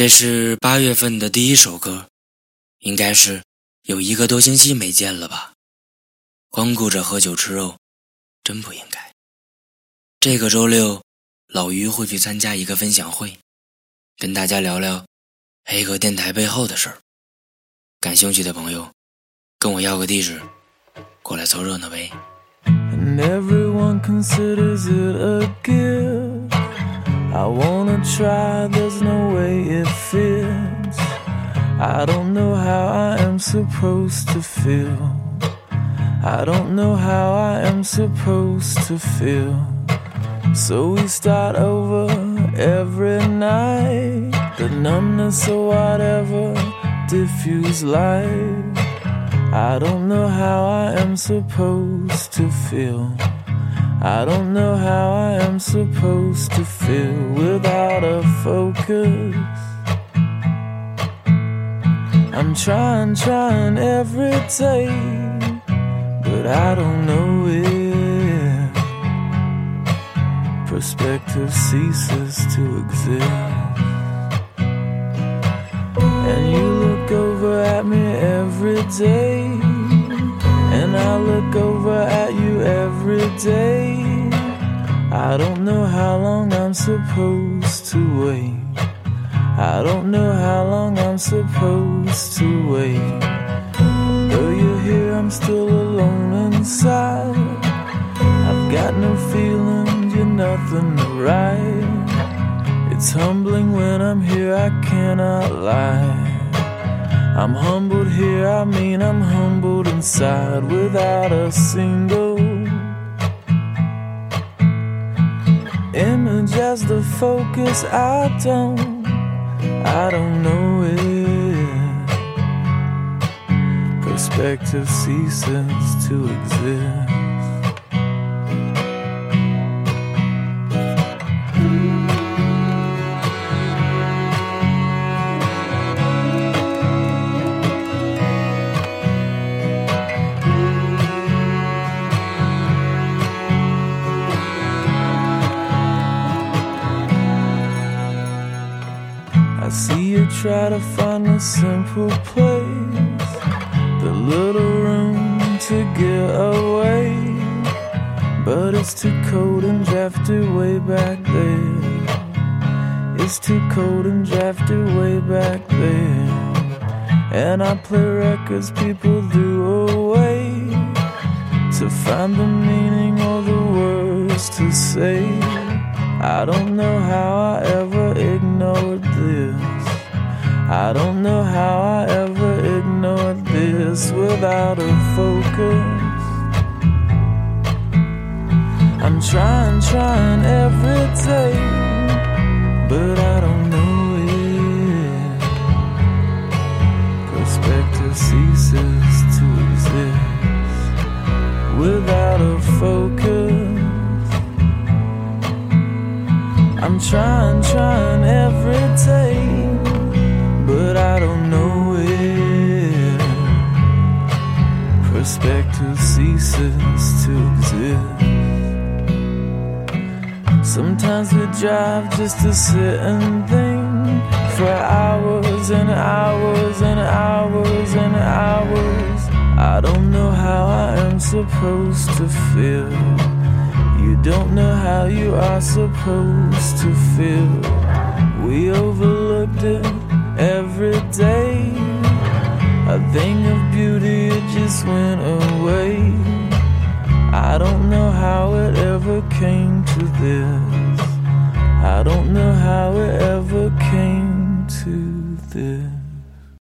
这是八月份的第一首歌，应该是有一个多星期没见了吧？光顾着喝酒吃肉，真不应该。这个周六，老于会去参加一个分享会，跟大家聊聊黑河电台背后的事儿。感兴趣的朋友，跟我要个地址，过来凑热闹呗。I wanna try, there's no way it fits. I don't know how I am supposed to feel. I don't know how I am supposed to feel. So we start over every night. The numbness or whatever, diffuse light. I don't know how I am supposed to feel. I don't know how I am supposed to feel without a focus. I'm trying, trying every day, but I don't know if Perspective ceases to exist. And you look over at me every day, and I look over at you every day. I don't know how long I'm supposed to wait. I don't know how long I'm supposed to wait. Though you're here, I'm still alone inside. I've got no feelings, you're nothing to write. It's humbling when I'm here, I cannot lie. I'm humbled here, I mean, I'm humbled inside without a single as the focus. I don't, I don't know it. Perspective ceases to exist. Try to find a simple place, the little room to get away. But it's too cold and drafty way back there. It's too cold and drafty way back there. And I play records people do away to find the meaning or the words to say. I don't know how I ever ignored this. I don't know how I ever ignored this without a focus. I'm trying, trying every day, but I don't know it. Perspective ceases to exist without a focus. I'm trying, trying to exist. Sometimes we drive just to sit and think for hours and hours and hours and hours. I don't know how I am supposed to feel. You don't know how you are supposed to feel. We overlooked it every day. A thing of beauty, it just went away. I don't know how it ever came to this. I don't know how it ever came to this.